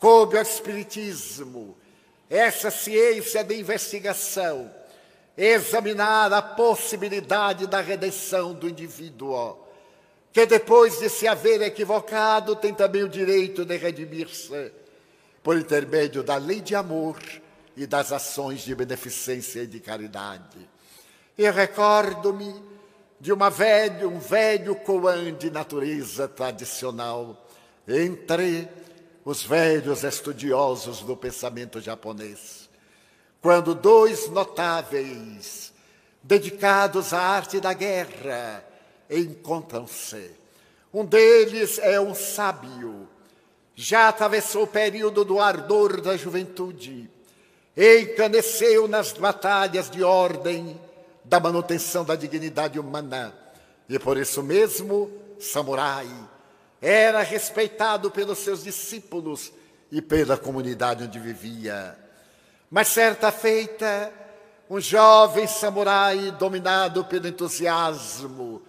coube ao Espiritismo, essa ciência de investigação, examinar a possibilidade da redenção do indivíduo, que depois de se haver equivocado tem também o direito de redimir-se. Por intermédio da lei de amor e das ações de beneficência e de caridade. E recordo-me de uma velha, um velho koan de natureza tradicional. Entre os velhos estudiosos do pensamento japonês, quando dois notáveis dedicados à arte da guerra encontram-se. Um deles é um sábio, já atravessou o período do ardor da juventude, encaneceu nas batalhas de ordem da manutenção da dignidade humana. E por isso mesmo, samurai, era respeitado pelos seus discípulos e pela comunidade onde vivia. Mas certa feita, um jovem samurai dominado pelo entusiasmo,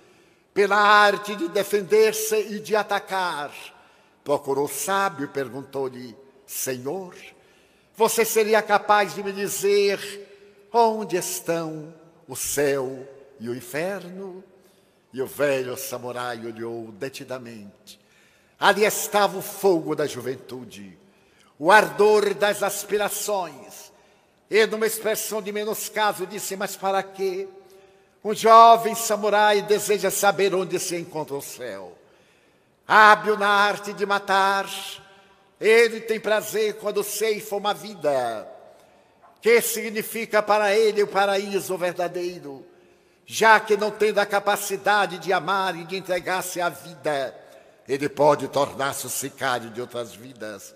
pela arte de defender-se e de atacar, procurou o sábio e perguntou-lhe: Senhor, você seria capaz de me dizer onde estão o céu e o inferno? E o velho samurai olhou detidamente Ali estava o fogo da juventude, o ardor das aspirações. E, numa expressão de menoscaso, disse: Mas para quê? Um jovem samurai deseja saber onde se encontra o céu. Hábil na arte de matar, ele tem prazer quando ceifa uma vida. Que significa para ele o paraíso verdadeiro, já que não tendo a capacidade de amar e de entregar-se à vida ele pode tornar-se o sicário de outras vidas.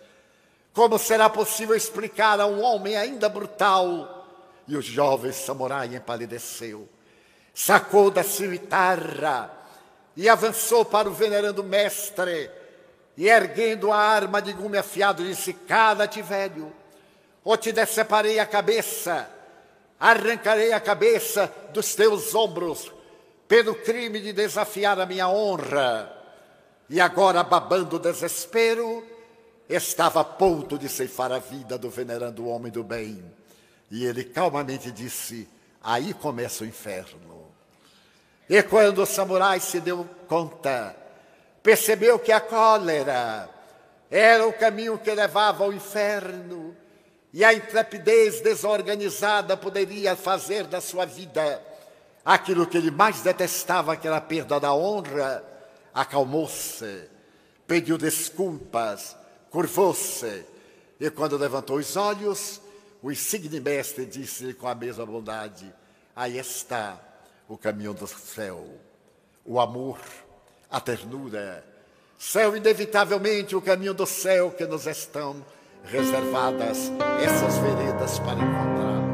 Como será possível explicar a um homem ainda brutal? E o jovem samurai empalideceu, sacou da cimitarra e avançou para o venerando mestre, e erguendo a arma de gume afiado, disse: Cala-te, velho, ou te deceparei a cabeça, arrancarei a cabeça dos teus ombros, pelo crime de desafiar a minha honra. E agora, babando desespero, estava a ponto de ceifar a vida do venerando homem do bem. E ele calmamente disse: Aí começa o inferno. E quando o samurai se deu conta, percebeu que a cólera era o caminho que levava ao inferno, e a intrepidez desorganizada poderia fazer da sua vida aquilo que ele mais detestava, que era a perda da honra acalmou-se, pediu desculpas, curvou-se, e quando levantou os olhos, o insigne mestre disse com a mesma bondade: Aí está o caminho do céu, o amor, a ternura. Céu, inevitavelmente, o caminho do céu que nos estão reservadas essas veredas para encontrar.